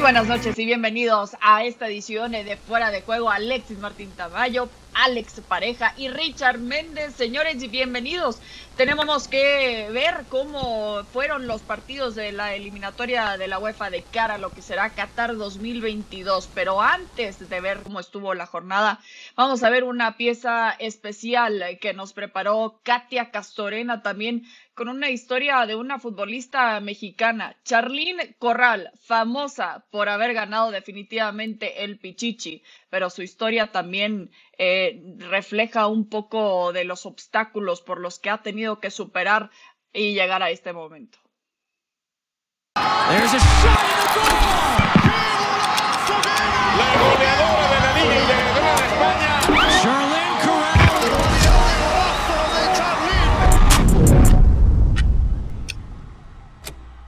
buenas noches y bienvenidos a esta edición de Fuera de Juego. Alexis Martín Tamayo, Alex Pareja y Richard Méndez. Señores, y bienvenidos. Tenemos que ver cómo fueron los partidos de la eliminatoria de la UEFA de cara a lo que será Qatar 2022. Pero antes de ver cómo estuvo la jornada, vamos a ver una pieza especial que nos preparó Katia Castorena también con una historia de una futbolista mexicana, Charlene Corral, famosa por haber ganado definitivamente el Pichichi, pero su historia también eh, refleja un poco de los obstáculos por los que ha tenido que superar y llegar a este momento.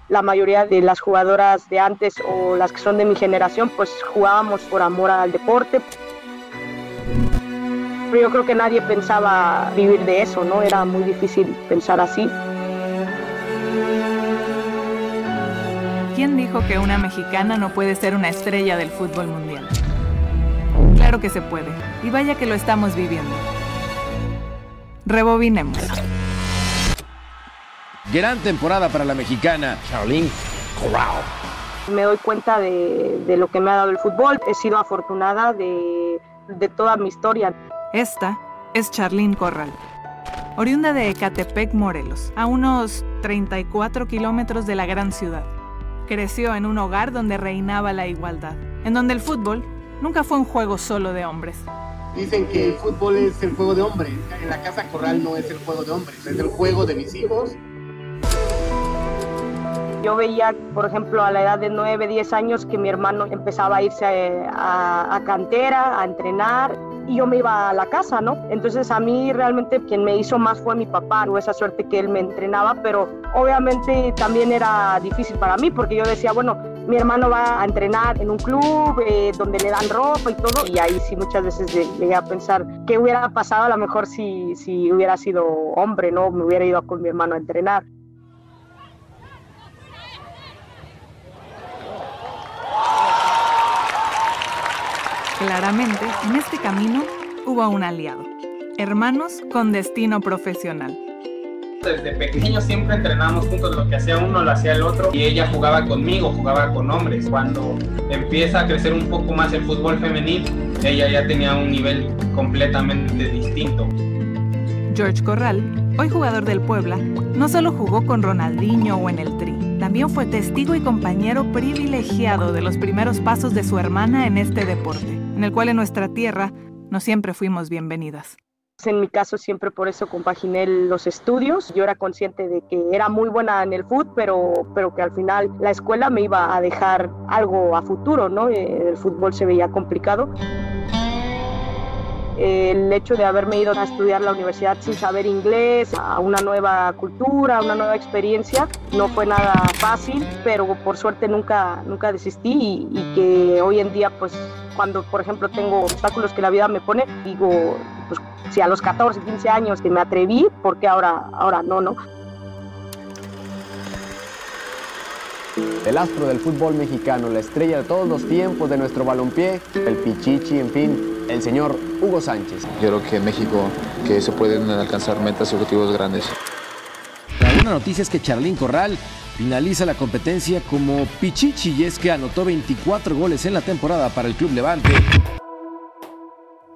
la mayoría de las jugadoras de antes o las que son de mi generación, pues jugábamos por amor al deporte. Pero yo creo que nadie pensaba vivir de eso, ¿no? Era muy difícil pensar así. ¿Quién dijo que una mexicana no puede ser una estrella del fútbol mundial? Claro que se puede, y vaya que lo estamos viviendo. Rebobinemos. Gran temporada para la mexicana Charlene Corral. Me doy cuenta de, lo que me ha dado el fútbol. He sido afortunada de, de toda mi historia. Esta es Charlene Corral, oriunda de Ecatepec, Morelos, a unos 34 kilómetros de la gran ciudad. Creció en un hogar donde reinaba la igualdad, en donde el fútbol nunca fue un juego solo de hombres. Dicen que el fútbol es el juego de hombres. En la casa Corral no es el juego de hombres, es el juego de mis hijos yo veía, por ejemplo, a la edad de 9, 10 años que mi hermano empezaba a irse a, cantera, a entrenar, y yo me iba a la casa, ¿no? Entonces a mí realmente quien me hizo más fue mi papá, o esa suerte que él me entrenaba, pero obviamente también era difícil para mí porque yo decía, bueno, mi hermano va a entrenar en un club eh, donde le dan ropa y todo, y ahí sí muchas veces llegué a pensar qué hubiera pasado a lo mejor si, si hubiera sido hombre, ¿no? Me hubiera ido con mi hermano a entrenar. Claramente, en este camino hubo un aliado. Hermanos con destino profesional. Desde pequeño siempre entrenábamos juntos, lo que hacía uno lo hacía el otro y ella jugaba conmigo, jugaba con hombres. Cuando empieza a crecer un poco más el fútbol femenil, ella ya tenía un nivel completamente distinto. George Corral, hoy jugador del Puebla, no solo jugó con Ronaldinho o en el Tri, también fue testigo y compañero privilegiado de los primeros pasos de su hermana en este deporte en el cual en nuestra tierra no siempre fuimos bienvenidas. En mi caso siempre por eso compaginé los estudios. Yo era consciente de que era muy buena en el fútbol, pero, pero que al final la escuela me iba a dejar algo a futuro, ¿no? Eh, el fútbol se veía complicado el hecho de haberme ido a estudiar la universidad sin saber inglés, a una nueva cultura, a una nueva experiencia, no fue nada fácil, pero por suerte nunca, nunca desistí y, que hoy en día pues cuando por ejemplo tengo obstáculos que la vida me pone, digo, pues si a los 14, 15 años que me atreví, ¿por qué ahora, ahora no, no? El astro del fútbol mexicano, la estrella de todos los tiempos de nuestro balompié, el Pichichi, en fin, el señor Hugo Sánchez. Yo creo que en México que se pueden alcanzar metas y objetivos grandes. La buena noticia es que Charlín Corral finaliza la competencia como Pichichi y es que anotó 24 goles en la temporada para el Club Levante.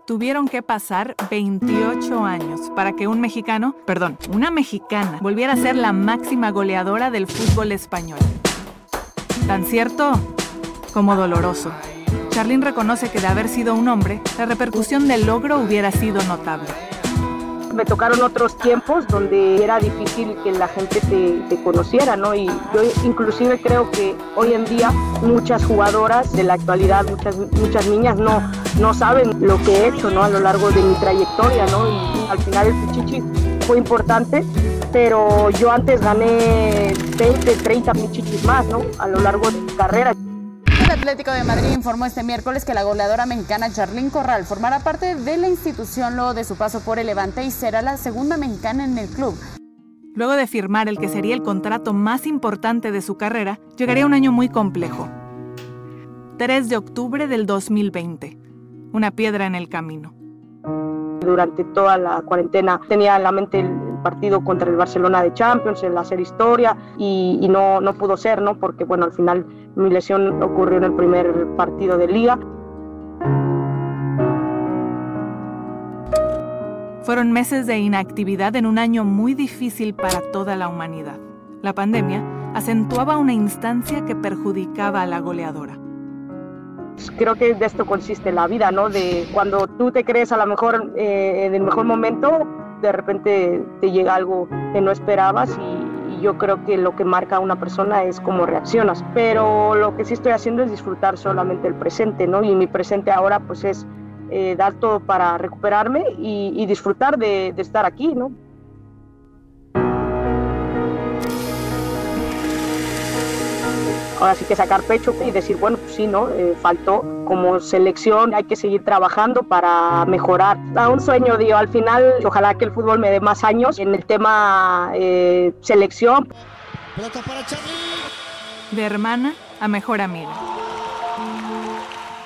Tuvieron que pasar 28 años para que un mexicano, perdón, una mexicana, volviera a ser la máxima goleadora del fútbol español. Tan cierto como doloroso. Charlene reconoce que de haber sido un hombre, la repercusión del logro hubiera sido notable. Me tocaron otros tiempos donde era difícil que la gente te, conociera, ¿no? Y yo inclusive creo que hoy en día muchas jugadoras de la actualidad, muchas, muchas niñas no, no saben lo que he hecho, ¿no? A lo largo de mi trayectoria, ¿no? Y al final el Pichichi fue importante, pero yo antes gané 20, 30 Pichichis más, ¿no? A lo largo de mi carrera. Atlético de Madrid informó este miércoles que la goleadora mexicana Charlyn Corral formará parte de la institución luego de su paso por el Levante y será la segunda mexicana en el club. Luego de firmar el que sería el contrato más importante de su carrera, llegaría un año muy complejo. 3 de octubre del 2020. Una piedra en el camino. Durante toda la cuarentena tenía en la mente el partido contra el Barcelona de Champions, el hacer historia y, y no, no pudo ser, ¿no? Porque bueno, al final mi lesión ocurrió en el primer partido de liga. Fueron meses de inactividad en un año muy difícil para toda la humanidad. La pandemia acentuaba una instancia que perjudicaba a la goleadora. Creo que de esto consiste la vida, ¿no? De cuando tú te crees a lo mejor eh, en el mejor momento, de repente te llega algo que no esperabas y, yo creo que lo que marca a una persona es cómo reaccionas. Pero lo que sí estoy haciendo es disfrutar solamente el presente, ¿no? Y mi presente ahora pues es eh, dar todo para recuperarme y, y disfrutar de, de, estar aquí, ¿no? Ahora sí que sacar pecho y decir, bueno, pues sí, ¿no? Eh, faltó como selección, hay que seguir trabajando para mejorar. A un sueño, digo, al final, ojalá que el fútbol me dé más años en el tema eh, selección. De hermana a mejor amiga.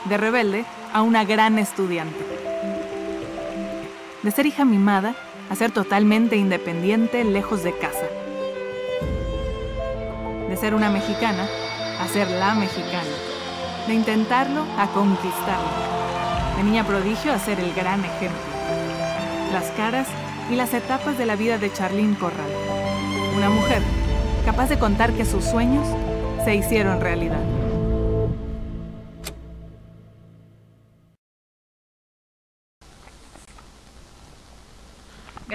De rebelde a una gran estudiante. De ser hija mimada a ser totalmente independiente lejos de casa. De ser una mexicana a ser la mexicana. De intentarlo a conquistarlo. De niña prodigio a ser el gran ejemplo. Las caras y las etapas de la vida de Charlene Corral. Una mujer capaz de contar que sus sueños se hicieron realidad.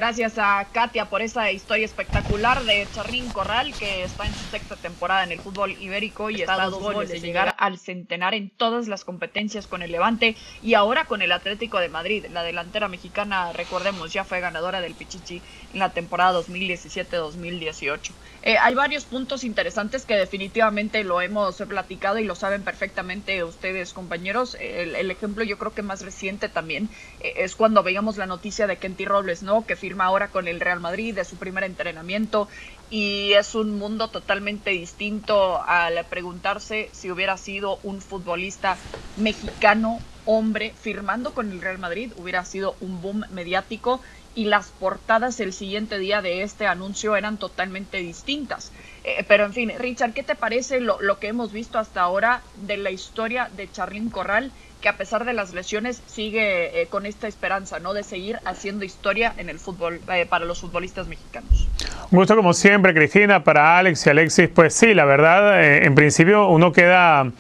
Gracias a Katia por esa historia espectacular de Charlín Corral, que está en su sexta temporada en el fútbol ibérico y está a dos goles de llegar al centenar en todas las competencias con el Levante y ahora con el Atlético de Madrid. La delantera mexicana, recordemos, ya fue ganadora del Pichichi en la temporada 2017-2018. Eh, hay varios puntos interesantes que definitivamente lo hemos platicado y lo saben perfectamente ustedes, compañeros. El, el ejemplo yo creo que más reciente también eh, es cuando veíamos la noticia de Kenty Robles, ¿no? Que firma ahora con el Real Madrid de su primer entrenamiento y es un mundo totalmente distinto al preguntarse si hubiera sido un futbolista mexicano hombre firmando con el Real Madrid hubiera sido un boom mediático y las portadas el siguiente día de este anuncio eran totalmente distintas. Eh, pero en fin, Richard, ¿qué te parece lo, lo, que hemos visto hasta ahora de la historia de Charlín Corral, que a pesar de las lesiones sigue eh, con esta esperanza, ¿no? De seguir haciendo historia en el fútbol eh, para los futbolistas mexicanos. Un gusto como siempre, Cristina, para Alex y Alexis. Pues sí, la verdad, en principio uno queda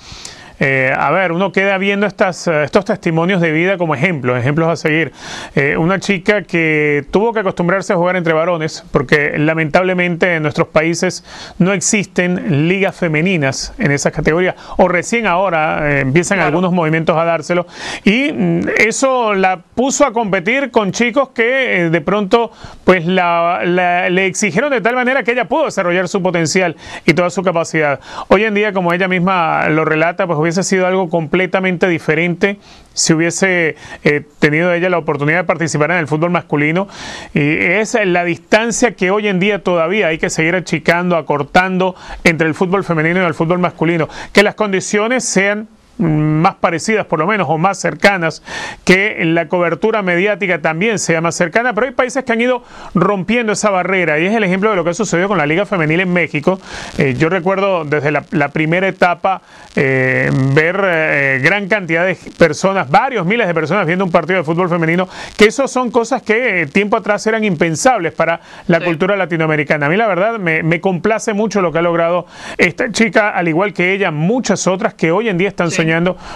eh, a ver, uno queda viendo estas, estos testimonios de vida como ejemplos, ejemplos a seguir. Eh, una chica que tuvo que acostumbrarse a jugar entre varones, porque lamentablemente en nuestros países no existen ligas femeninas en esas categorías, o recién ahora eh, empiezan claro. algunos movimientos a dárselo, y mm, eso la puso a competir con chicos que eh, de pronto pues la, la, le exigieron de tal manera que ella pudo desarrollar su potencial y toda su capacidad. Hoy en día, como ella misma lo relata, pues hubiese sido algo completamente diferente si hubiese eh, tenido ella la oportunidad de participar en el fútbol masculino. Y es la distancia que hoy en día todavía hay que seguir achicando, acortando entre el fútbol femenino y el fútbol masculino. Que las condiciones sean más parecidas por lo menos o más cercanas, que la cobertura mediática también sea más cercana, pero hay países que han ido rompiendo esa barrera y es el ejemplo de lo que ha sucedido con la Liga Femenil en México. Eh, yo recuerdo desde la, la primera etapa eh, ver eh, gran cantidad de personas, varios miles de personas viendo un partido de fútbol femenino, que eso son cosas que eh, tiempo atrás eran impensables para la sí. cultura latinoamericana. A mí la verdad me, me, complace mucho lo que ha logrado esta chica, al igual que ella, muchas otras que hoy en día están sí. soñando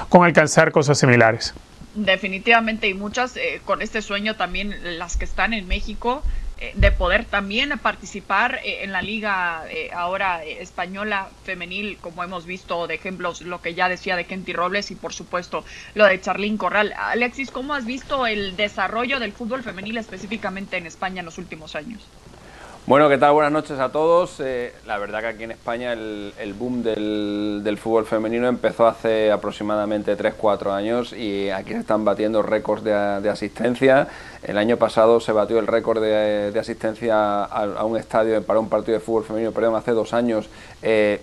con alcanzar cosas similares. Definitivamente, y muchas eh, con este sueño también, las que están en México, eh, de poder también participar eh, en la liga ahora española femenil, como hemos visto de ejemplos, lo que ya decía de Kenty Robles y por supuesto lo de Charlín Corral. Alexis, ¿cómo has visto el desarrollo del fútbol femenil específicamente en España en los últimos años? Bueno, ¿qué tal? Buenas noches a todos. Eh, la verdad que aquí en España el, boom del, fútbol femenino empezó hace aproximadamente 3-4 años y aquí se están batiendo récords de, asistencia. El año pasado se batió el récord de, asistencia a, un estadio para un partido de fútbol femenino, perdón, hace dos años. Eh,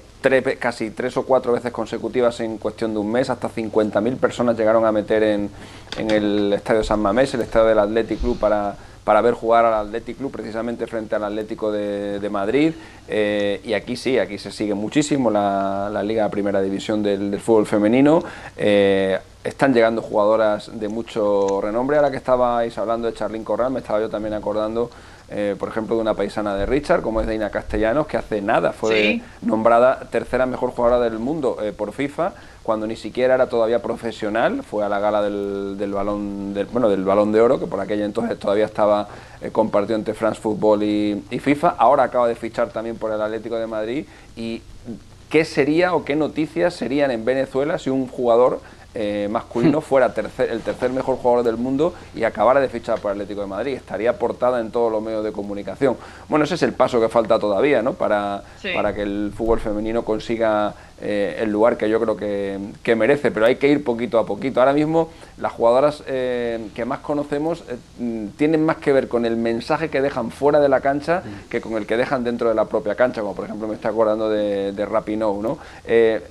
casi tres o cuatro veces consecutivas en cuestión de un mes, hasta 50.000 personas llegaron a meter en, en el Estadio San Mamés, el estadio del Athletic Club, para, para ver jugar al Athletic Club precisamente frente al Atlético de, Madrid. Eh, y aquí sí, aquí se sigue muchísimo la, la Liga Primera División del, fútbol femenino. Eh, están llegando jugadoras de mucho renombre. Ahora que estabais hablando de Charlín Corral, me estaba yo también acordando eh, por ejemplo, de una paisana de Richard, como es Deina Castellanos, que hace nada fue nombrada tercera mejor jugadora del mundo eh, por FIFA, cuando ni siquiera era todavía profesional, fue a la gala del, balón del, bueno, del balón de oro, que por aquella entonces todavía estaba eh, compartido entre France Football y, y FIFA, ahora acaba de fichar también por el Atlético de Madrid. Y qué sería o qué noticias serían en Venezuela si un jugador eh, masculino fuera el tercer mejor jugador del mundo y acabara de fichar por Atlético de Madrid. Estaría portada en todos los medios de comunicación. Bueno, ese es el paso que falta todavía, ¿no? Para, para que el fútbol femenino consiga eh, el lugar que yo creo que, merece, pero hay que ir poquito a poquito. Ahora mismo las jugadoras eh, que más conocemos mm, tienen más que ver con el mensaje que dejan fuera de la cancha que con el que dejan dentro de la propia cancha, como por ejemplo me está acordando de, de Rapinoe, ¿no?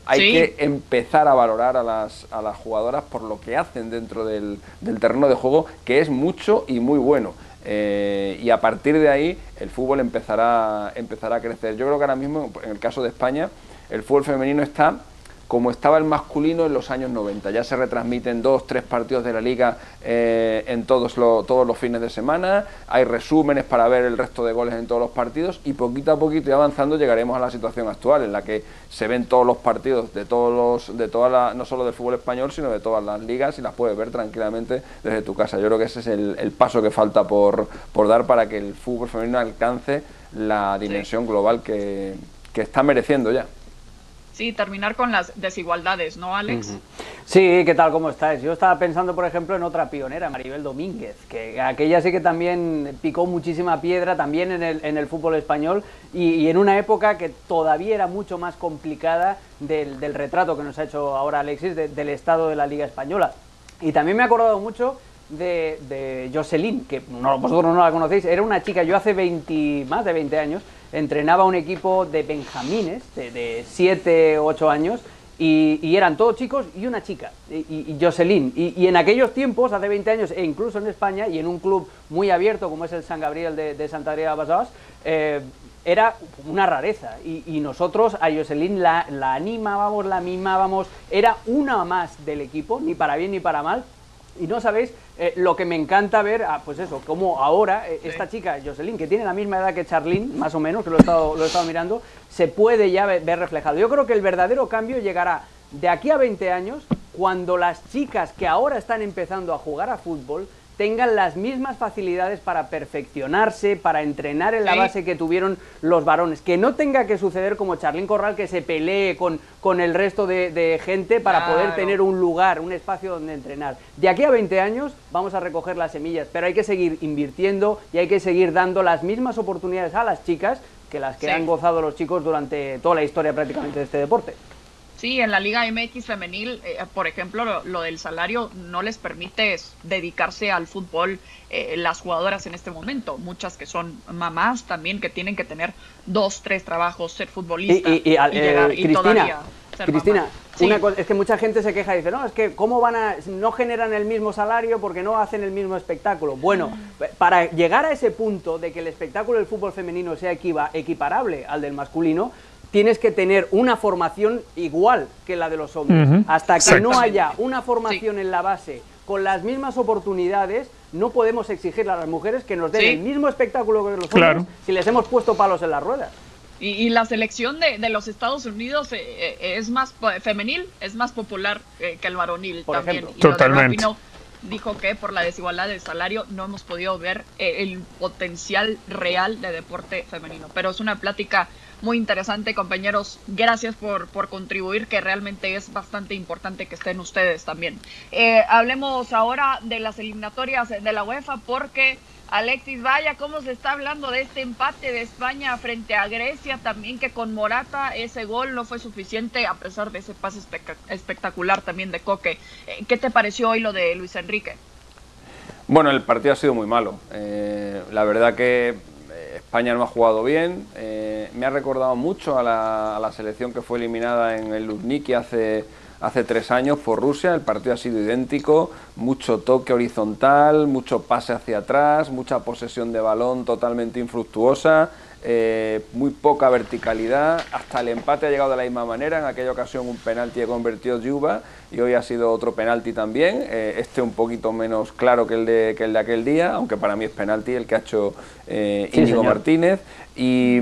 hay que empezar a valorar a las, a las jugadoras por lo que hacen dentro del, terreno de juego, que es mucho y muy bueno. Eh, y a partir de ahí el fútbol empezará, empezará a crecer. Yo creo que ahora mismo, en el caso de España, el fútbol femenino está como estaba el masculino en los años 90. Ya se retransmiten dos, tres partidos de la liga eh, en todos, todos los fines de semana, hay resúmenes para ver el resto de goles en todos los partidos y poquito a poquito y avanzando llegaremos a la situación actual en la que se ven todos los partidos de todos los, de toda la, no solo del fútbol español, sino de todas las ligas y las puedes ver tranquilamente desde tu casa. Yo creo que ese es el, paso que falta por, por, dar para que el fútbol femenino alcance la dimensión global que está mereciendo ya. Sí, terminar con las desigualdades, ¿no, Alex? Sí, ¿qué tal? ¿Cómo estás? Yo estaba pensando, por ejemplo, en otra pionera, Maribel Domínguez, que aquella sí que también picó muchísima piedra también en el, en el fútbol español y, en una época que todavía era mucho más complicada del, retrato que nos ha hecho ahora Alexis del estado de la Liga Española. Y también me he acordado mucho de, de Jocelyn, que no, vosotros no la conocéis, era una chica, yo hace 20, más de 20 años, entrenaba un equipo de benjamines de 7, 8 años y, eran todos chicos y una chica, y, Jocelyn. Y, en aquellos tiempos, hace 20 años, e incluso en España, y en un club muy abierto como es el San Gabriel de, Santa María de Basadas, eh, era una rareza. Y, nosotros a Jocelyn la, la animábamos, la mimábamos, era una más del equipo, ni para bien ni para mal, y no sabéis eh, lo que me encanta ver, ah, pues eso, como ahora eh, esta chica, Jocelyn, que tiene la misma edad que Charlene, más o menos, que lo he estado, lo he estado mirando, se puede ya ver, reflejado. Yo creo que el verdadero cambio llegará de aquí a 20 años, cuando las chicas que ahora están empezando a jugar a fútbol tengan las mismas facilidades para perfeccionarse, para entrenar en la base que tuvieron los varones. Que no tenga que suceder como Charlín Corral, que se pelee con, con el resto de, gente para poder tener un lugar, un espacio donde entrenar. De aquí a 20 años vamos a recoger las semillas, pero hay que seguir invirtiendo y hay que seguir dando las mismas oportunidades a las chicas que las que han gozado los chicos durante toda la historia prácticamente de este deporte. Sí, en la Liga MX femenil, eh, por ejemplo, lo, del salario no les permite dedicarse al fútbol eh, las jugadoras en este momento. Muchas que son mamás también que tienen que tener dos, tres trabajos, ser futbolista y, y, eh, todavía Cristina, una cosa, es que mucha gente se queja y dice, no, es que cómo van a, no generan el mismo salario porque no hacen el mismo espectáculo. Bueno, para llegar a ese punto de que el espectáculo del fútbol femenino sea equiparable al del masculino, tienes que tener una formación igual que la de los hombres. Hasta que no haya una formación en la base con las mismas oportunidades, no podemos exigirle a las mujeres que nos den el mismo espectáculo que los hombres si les hemos puesto palos en las ruedas. Y, la selección de, los Estados Unidos eh, eh, es más femenil, es más popular eh, que el varonil también. Totalmente. dijo que por la desigualdad del salario no hemos podido ver el potencial real de deporte femenino. Pero es una plática muy interesante, compañeros. Gracias por, por contribuir, que realmente es bastante importante que estén ustedes también. Eh, hablemos ahora de las eliminatorias de la UEFA, porque Alexis, vaya, cómo se está hablando de este empate de España frente a Grecia, también que con Morata ese gol no fue suficiente a pesar de ese pase espectacular también de Coque. Eh, ¿Qué te pareció hoy lo de Luis Enrique? Bueno, el partido ha sido muy malo. Eh, la verdad que España no ha jugado bien. Me ha recordado mucho a la, a la, selección que fue eliminada en el Luzhniki hace hace tres años por Rusia. El partido ha sido idéntico, mucho toque horizontal, mucho pase hacia atrás, mucha posesión de balón totalmente infructuosa, eh, muy poca verticalidad. Hasta el empate ha llegado de la misma manera. En aquella ocasión un penalti ha convertido Yuba y hoy ha sido otro penalti también. Eh, este un poquito menos claro que el, de, que el de aquel día, aunque para mí es penalti el que ha hecho eh, Íñigo Martínez. Y,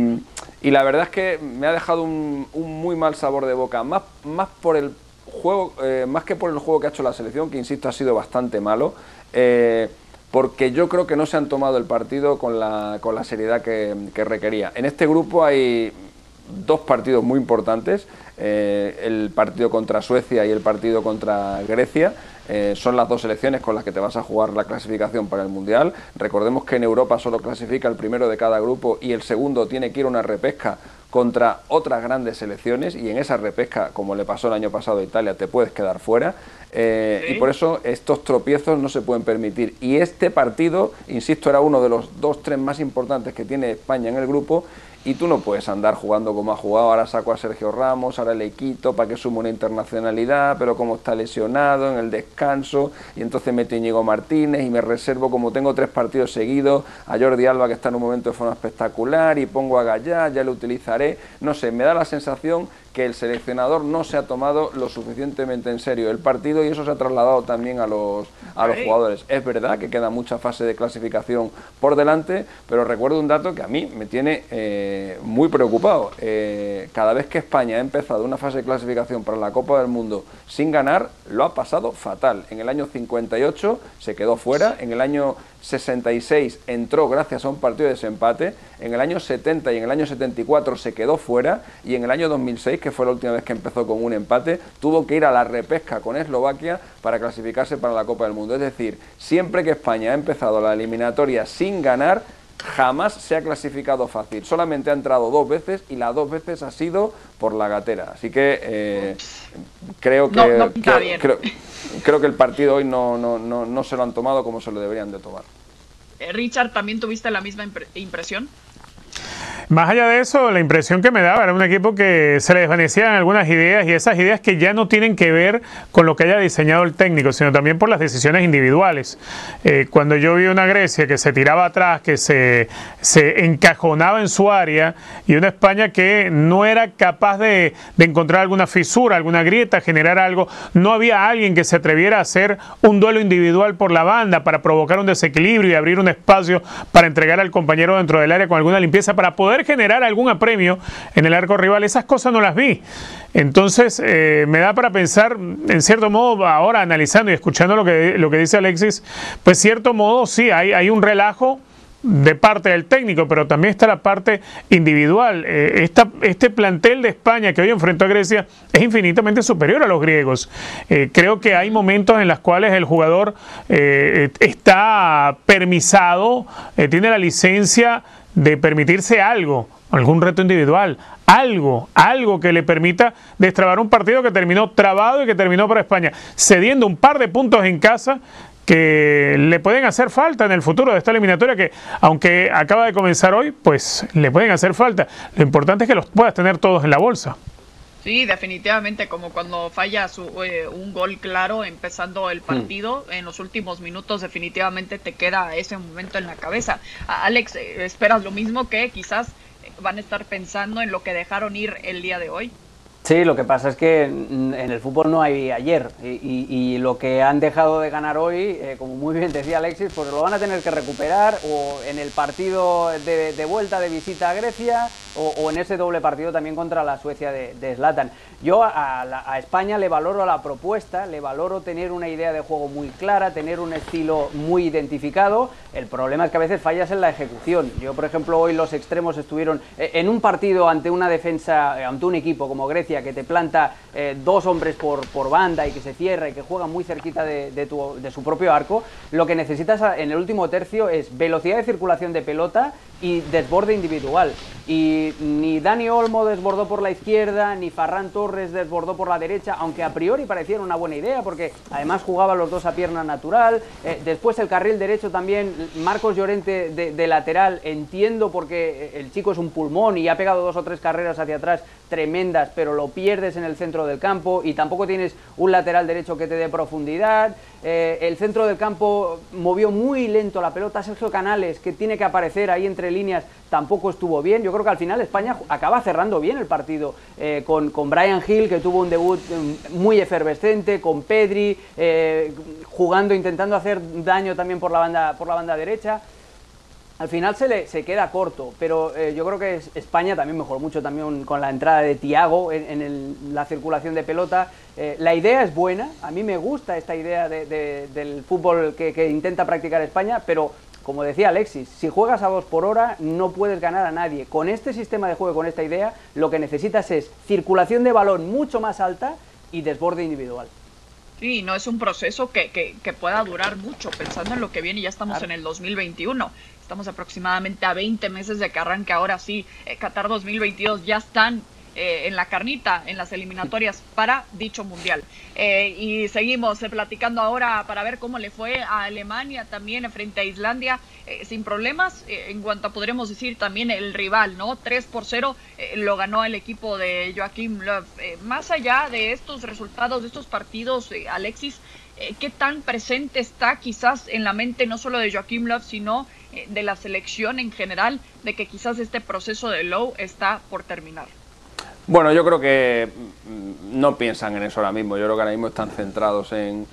la verdad es que me ha dejado un, un muy mal sabor de boca, más, más por el juego, eh, más que por el juego que ha hecho la selección, que insisto ha sido bastante malo, eh, porque yo creo que no se han tomado el partido con la, con la seriedad que, requería. En este grupo hay dos partidos muy importantes, eh, el partido contra Suecia y el partido contra Grecia. son las dos selecciones con las que te vas a jugar la clasificación para el Mundial. Recordemos que en Europa solo clasifica el primero de cada grupo y el segundo tiene que ir a una repesca contra otras grandes selecciones y en esa repesca, como le pasó el año pasado a Italia, te puedes quedar fuera. Eh, y por eso estos tropiezos no se pueden permitir. Y este partido, insisto, era uno de los dos, tres más importantes que tiene España en el grupo y tú no puedes andar jugando como ha jugado, ahora saco a Sergio Ramos, ahora le quito para que sume una internacionalidad, pero como está lesionado en el descanso, y entonces meto Íñigo Martínez y me reservo, como tengo tres partidos seguidos, a Jordi Alba que está en un momento de forma espectacular, y pongo a Gallá, ya lo utilizaré, no sé, me da la sensación que el seleccionador no se ha tomado lo suficientemente en serio el partido y eso se ha trasladado también a los, a los jugadores. Es verdad que queda mucha fase de clasificación por delante, pero recuerdo un dato que a mí me tiene eh, muy preocupado. Eh, cada vez que España ha empezado una fase de clasificación para la Copa del Mundo sin ganar, lo ha pasado fatal. En el año 58 se quedó fuera, en el año 66 entró gracias a un partido de desempate, en el año 70 y en el año 74 se quedó fuera y en el año 2006, que fue la última vez que empezó con un empate, tuvo que ir a la repesca con Eslovaquia para clasificarse para la Copa del Mundo. Es decir, siempre que España ha empezado la eliminatoria sin ganar, jamás se ha clasificado fácil. Solamente ha entrado dos veces y las dos veces ha sido por la gatera. Así que eh, creo que creo, que el partido hoy no, no, no, no se lo han tomado como se lo deberían de tomar. Eh, Richard, ¿también tuviste la misma impresión? Más allá de eso, la impresión que me daba era un equipo que se le desvanecían algunas ideas y esas ideas que ya no tienen que ver con lo que haya diseñado el técnico, sino también por las decisiones individuales. Eh, cuando yo vi una Grecia que se tiraba atrás, que se, se encajonaba en su área y una España que no era capaz de, de encontrar alguna fisura, alguna grieta, generar algo, no había alguien que se atreviera a hacer un duelo individual por la banda para provocar un desequilibrio y abrir un espacio para entregar al compañero dentro del área con alguna limpieza para poder generar algún apremio en el arco rival. Esas cosas no las vi. Entonces, eh, me da para pensar, en cierto modo, ahora analizando y escuchando lo que, lo que dice Alexis, pues cierto modo sí, hay, hay un relajo de parte del técnico, pero también está la parte individual. Eh, este plantel de España que hoy enfrentó a Grecia es infinitamente superior a los griegos. Eh, creo que hay momentos en los cuales el jugador está permisado, tiene la licencia de permitirse algo, algún reto individual, algo, algo que le permita destrabar un partido que terminó trabado y que terminó para España, cediendo un par de puntos en casa que le pueden hacer falta en el futuro de esta eliminatoria que aunque acaba de comenzar hoy, pues le pueden hacer falta. Lo importante es que los puedas tener todos en la bolsa. Sí, definitivamente, como cuando falla su, eh, un gol claro empezando el hmm. partido, en los últimos minutos definitivamente te queda ese momento en la cabeza. Alex, ¿esperas lo mismo que quizás van a estar pensando en lo que dejaron ir el día de hoy? Sí, lo que pasa es que en el fútbol no hay ayer y, lo que han dejado de ganar hoy, eh, como muy bien decía Alexis, pues lo van a tener que recuperar o en el partido de, de vuelta de visita a Grecia o, en ese doble partido también contra la Suecia de Zlatan. Yo a, España le valoro la propuesta, le valoro tener una idea de juego muy clara, tener un estilo muy identificado. El problema es que a veces fallas en la ejecución. Yo, por ejemplo, hoy los extremos estuvieron eh, en un partido ante una defensa, eh, ante un equipo como Grecia, que te planta eh, dos hombres por, por, banda y que se cierra y que juega muy cerquita de, de, su propio arco, lo que necesitas en el último tercio es velocidad de circulación de pelota y desborde individual. Y ni Dani Olmo desbordó por la izquierda, ni Farran Torres desbordó por la derecha, aunque a priori pareciera una buena idea, porque además jugaba los dos a pierna natural. Eh, después el carril derecho también, Marcos Llorente de, lateral, entiendo porque el chico es un pulmón y ha pegado dos o tres carreras hacia atrás tremendas, pero lo pierdes en el centro del campo y tampoco tienes un lateral derecho que te dé profundidad. Eh, el centro del campo movió muy lento la pelota. Sergio Canales, que tiene que aparecer ahí entre líneas, tampoco estuvo bien. Yo creo que al final España acaba cerrando bien el partido eh, con, con, Brian Hill, que tuvo un debut mm, muy efervescente, con Pedri, eh, jugando, intentando hacer daño también por la banda, por la banda derecha al final se, le, se queda corto, pero eh, yo creo que España también mejoró mucho también con la entrada de Tiago en, la circulación de pelota. Eh, la idea es buena, a mí me gusta esta idea del fútbol que, intenta practicar España, pero como decía Alexis, si juegas a dos por hora no puedes ganar a nadie. Con este sistema de juego, con esta idea, lo que necesitas es circulación de balón mucho más alta y desborde individual. Sí, no es un proceso que, que, pueda durar mucho, pensando en lo que viene, ya estamos en el 2021. Estamos aproximadamente a 20 meses de que arranque ahora sí eh, Qatar 2022. Ya están eh, en la carnita, en las eliminatorias para dicho mundial. Eh, y seguimos platicando ahora para ver cómo le fue a Alemania también frente a Islandia, sin problemas, en cuanto a, podremos decir también el rival, ¿no? 3 por 0 lo ganó el equipo de Joaquim Löw. más allá de estos resultados, de estos partidos, Alexis, ¿qué tan presente está quizás en la mente no solo de Joaquim Löw, sino de la selección en general de que quizás este proceso de low está por terminar? Bueno, yo creo que mm, no piensan en eso ahora mismo. Yo creo que ahora mismo están centrados en,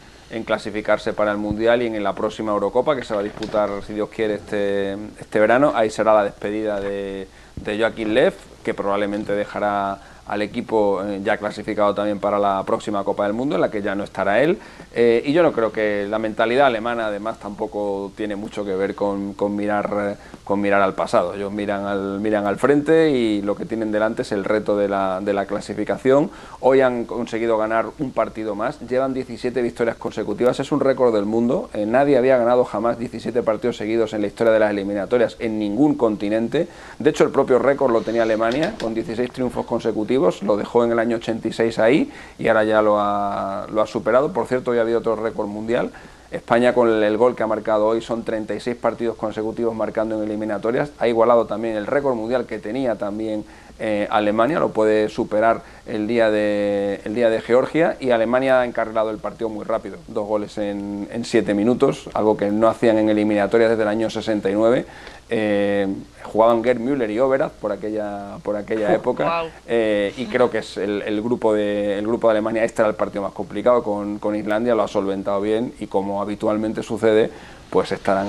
clasificarse para el Mundial y en la próxima Eurocopa que se va a disputar, si Dios quiere, este, este verano. Ahí será la despedida de, de Joaquín Lev, que probablemente dejará al equipo eh, ya clasificado también para la próxima Copa del Mundo, en la que ya no estará él. Eh, y yo no creo que la mentalidad alemana, además, tampoco tiene mucho que ver con, mirar, eh, con mirar al pasado. Ellos miran al, miran al frente y lo que tienen delante es el reto de la, de la clasificación. Hoy han conseguido ganar un partido más, llevan 17 victorias consecutivas, es un récord del mundo. nadie había ganado jamás 17 partidos seguidos en la historia de las eliminatorias en ningún continente. De hecho, el propio récord lo tenía Alemania, con 16 triunfos consecutivos lo dejó en el año 86 ahí y ahora ya lo ha, lo ha superado. Por cierto, hoy ha habido otro récord mundial. España con el, gol que ha marcado hoy son 36 partidos consecutivos marcando en eliminatorias. Ha igualado también el récord mundial que tenía también eh, Alemania, lo puede superar el día, de, el día de Georgia y Alemania ha encarrilado el partido muy rápido, dos goles en, en siete minutos, algo que no hacían en eliminatorias desde el año 69 eh, jugaban Gerd Müller y Overath por aquella, por aquella época eh, y creo que es el, grupo de, el grupo de Alemania, este era el partido más complicado con, con Islandia, lo ha solventado bien y como habitualmente sucede, pues estarán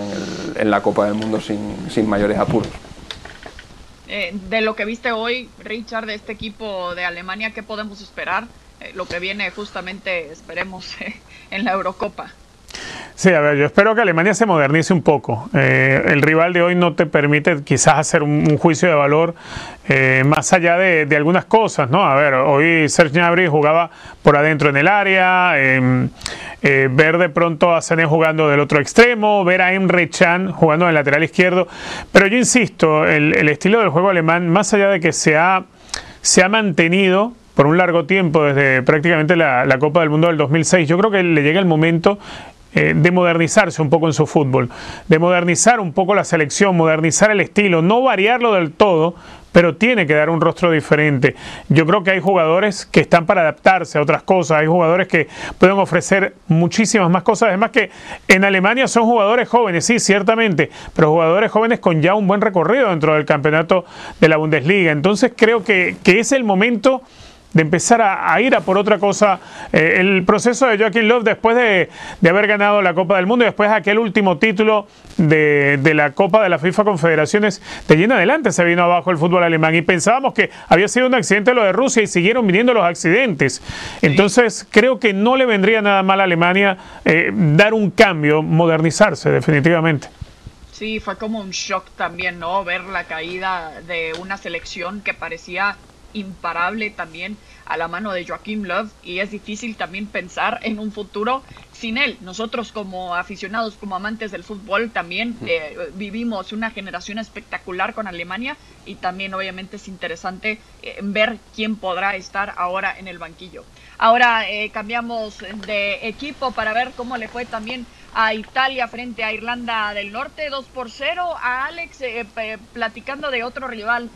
en, la Copa del Mundo sin, sin mayores apuros. Eh, de lo que viste hoy, Richard, de este equipo de Alemania, ¿qué podemos esperar? Eh, lo que viene justamente, esperemos, en la Eurocopa. Sí, a ver, yo espero que Alemania se modernice un poco. Eh, el rival de hoy no te permite quizás hacer un, juicio de valor eh, más allá de, algunas cosas, ¿no? A ver, hoy Serge Gnabry jugaba por adentro en el área, em, eh, ver de pronto a Sané jugando del otro extremo, ver a Emre Can jugando en el lateral izquierdo. Pero yo insisto, el, estilo del juego alemán, más allá de que se ha, se ha mantenido por un largo tiempo, desde prácticamente la, la, Copa del Mundo del 2006. Yo creo que le llega el momento eh, de modernizarse un poco en su fútbol, de modernizar un poco la selección, modernizar el estilo, no variarlo del todo, pero tiene que dar un rostro diferente. Yo creo que hay jugadores que están para adaptarse a otras cosas, hay jugadores que pueden ofrecer muchísimas más cosas, además que en Alemania son jugadores jóvenes, sí, ciertamente, pero jugadores jóvenes con ya un buen recorrido dentro del campeonato de la Bundesliga. Entonces creo que, que es el momento de empezar a, ir a por otra cosa. Eh, el proceso de Joaquín Love después de, haber ganado la Copa del Mundo y después de aquel último título de, la Copa de la FIFA Confederaciones, de lleno adelante se vino abajo el fútbol alemán y pensábamos que había sido un accidente lo de Rusia y siguieron viniendo los accidentes. Entonces creo que no le vendría nada mal a Alemania eh, dar un cambio, modernizarse definitivamente. Sí, fue como un shock también, ¿no? Ver la caída de una selección que parecía imparable también a la mano de Joaquín Love y es difícil también pensar en un futuro sin él. Nosotros como aficionados, como amantes del fútbol, también eh, vivimos una generación espectacular con Alemania y también obviamente es interesante eh, ver quién podrá estar ahora en el banquillo. Ahora eh, cambiamos de equipo para ver cómo le fue también a Italia frente a Irlanda del Norte, 2 por 0. A Alex, platicando de otro rival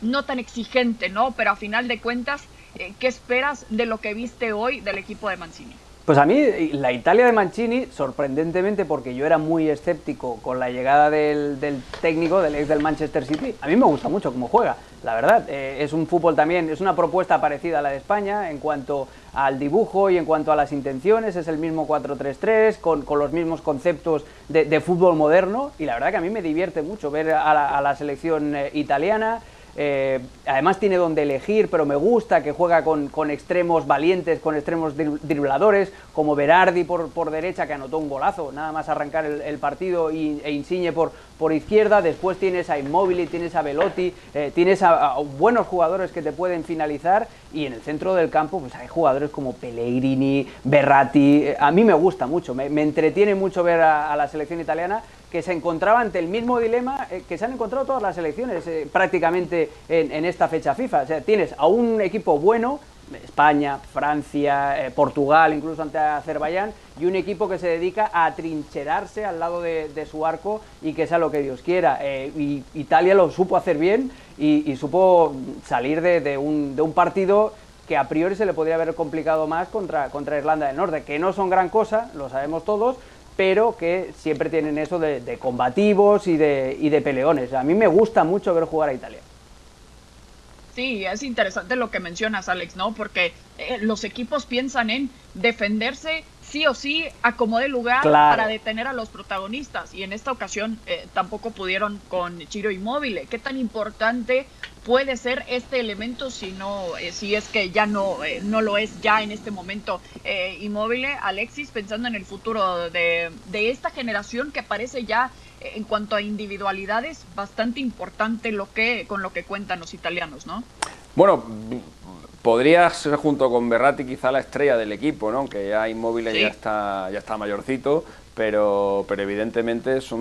no tan exigente, ¿no? Pero a final de cuentas, ¿qué esperas de lo que viste hoy del equipo de Mancini? Pues a mí la Italia de Mancini, sorprendentemente, porque yo era muy escéptico con la llegada del, técnico, del ex del Manchester City, a mí me gusta mucho cómo juega, la verdad. Eh, es un fútbol también, es una propuesta parecida a la de España en cuanto al dibujo y en cuanto a las intenciones, es el mismo 4-3-3, con, los mismos conceptos de, fútbol moderno, y la verdad que a mí me divierte mucho ver a la, selección eh, italiana. Eh, además tiene donde elegir, pero me gusta que juega con, extremos valientes, con extremos dribladores, como Berardi por, derecha, que anotó un golazo, nada más arrancar el, partido y, e Insigne por, por izquierda. Después tienes a Immobile, tienes a Velotti, eh, tienes a, buenos jugadores que te pueden finalizar. Y en el centro del campo pues hay jugadores como Pellegrini, Berratti. a mí me gusta mucho, me, entretiene mucho ver a la selección italiana que se encontraba ante el mismo dilema eh, que se han encontrado todas las selecciones eh, prácticamente en, esta fecha FIFA. O sea, tienes a un equipo bueno, España, Francia, eh, Portugal, incluso ante Azerbaiyán, y un equipo que se dedica a trincherarse al lado de, su arco y que sea lo que Dios quiera. y Italia lo supo hacer bien y, supo salir de, un, de un partido que a priori se le podría haber complicado más contra, contra Irlanda del Norte, que no son gran cosa, lo sabemos todos, pero que siempre tienen eso de, combativos y de, y de peleones. A mí me gusta mucho ver jugar a Italia. Sí, es interesante lo que mencionas, Alex, ¿no? Porque eh, los equipos piensan en defenderse sí o sí acomode lugar para detener a los protagonistas. Y en esta ocasión eh, tampoco pudieron con Chiro Inmóvil. ¿Qué tan importante puede ser este elemento si no, eh, si es que ya no, eh, no lo es ya en este momento Inmóvil? Alexis, pensando en el futuro de, de esta generación que parece ya en cuanto a individualidades bastante importante lo que con lo que cuentan los italianos, ¿no? Bueno, Podría ser junto con Berratti quizá la estrella del equipo, ¿no? Aunque ya Inmóvil ya está ya está mayorcito, pero, pero evidentemente es,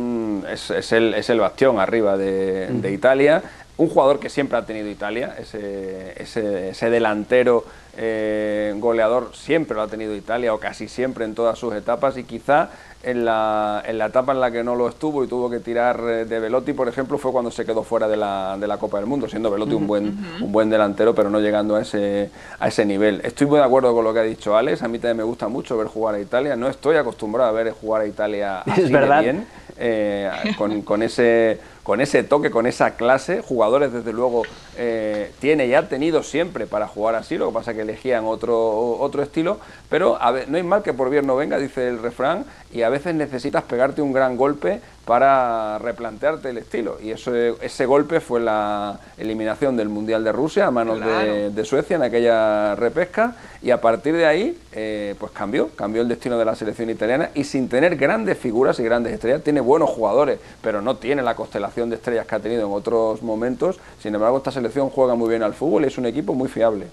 es, el, es el bastión arriba de, Italia. Un jugador que siempre ha tenido Italia, ese, ese, ese delantero eh, goleador siempre lo ha tenido Italia o casi siempre en todas sus etapas y quizá en la, en la etapa en la que no lo estuvo y tuvo que tirar eh, de Velotti, por ejemplo, fue cuando se quedó fuera de la, de la Copa del Mundo, siendo Velotti un buen, un buen delantero, pero no llegando a ese, a ese nivel. Estoy muy de acuerdo con lo que ha dicho Alex, a mí también me gusta mucho ver jugar a Italia, no estoy acostumbrado a ver jugar a Italia así de bien, eh, con, con ese con ese toque, con esa clase. Jugadores, desde luego, eh, tiene y ha tenido siempre para jugar así, lo que pasa es que elegían otro, otro estilo, pero a ver, no hay mal que por bien no venga, dice el refrán, y a veces necesitas pegarte un gran golpe para replantearte el estilo. Y eso, ese golpe fue la eliminación del Mundial de Rusia a manos de, Suecia en aquella repesca. Y a partir de ahí, eh, pues cambió, cambió el destino de la selección italiana. Y sin tener grandes figuras y grandes estrellas, tiene buenos jugadores, pero no tiene la constelación de estrellas que ha tenido en otros momentos. Sin embargo, esta selección juega muy bien al fútbol y es un equipo muy fiable.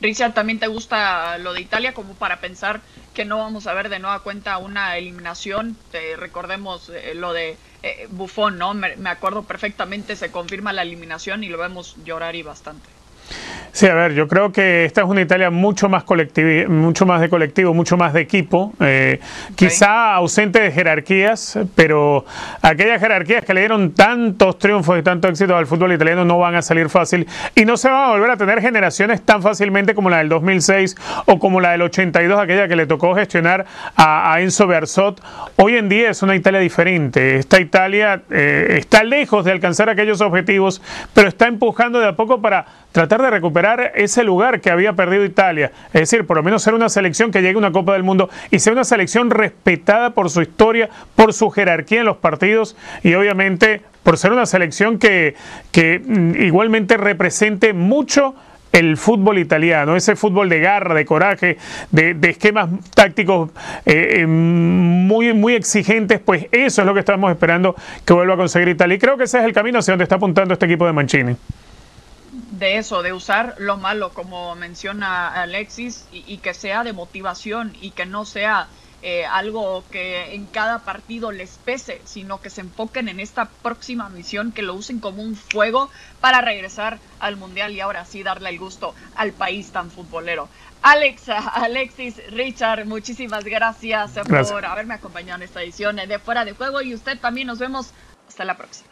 Richard, ¿también te gusta lo de Italia como para pensar que no vamos a ver de nueva cuenta una eliminación? recordemos eh, lo de eh, Buffon, ¿no? me acuerdo perfectamente, se confirma la eliminación y lo vemos llorar y bastante. Sí, a ver, yo creo que esta es una Italia mucho más colectiva, mucho más de colectivo, mucho más de equipo, eh, quizá ausente de jerarquías, pero aquellas jerarquías que le dieron tantos triunfos y tanto éxito al fútbol italiano no van a salir fácil y no se van a volver a tener generaciones tan fácilmente como la del 2006 o como la del 82, aquella que le tocó gestionar a, Enzo Berzot. Hoy en día es una Italia diferente. Esta Italia eh, está lejos de alcanzar aquellos objetivos, pero está empujando de a poco para tratar de recuperar ese lugar que había perdido Italia. Es decir, por lo menos ser una selección que llegue a una Copa del Mundo y sea una selección respetada por su historia, por su jerarquía en los partidos y obviamente por ser una selección que, mm, igualmente represente mucho el fútbol italiano, ese fútbol de garra, de coraje, de, esquemas tácticos eh, eh, muy, muy exigentes, pues eso es lo que estamos esperando que vuelva a conseguir Italia. Y creo que ese es el camino hacia donde está apuntando este equipo de Mancini. De eso, de usar lo malo, como menciona Alexis, y, que sea de motivación y que no sea eh, algo que en cada partido les pese, sino que se enfoquen en esta próxima misión, que lo usen como un fuego para regresar al Mundial y ahora sí darle el gusto al país tan futbolero. Alexa, Alexis, Richard, muchísimas gracias, gracias. por haberme acompañado en esta edición de Fuera de Juego y usted también nos vemos hasta la próxima.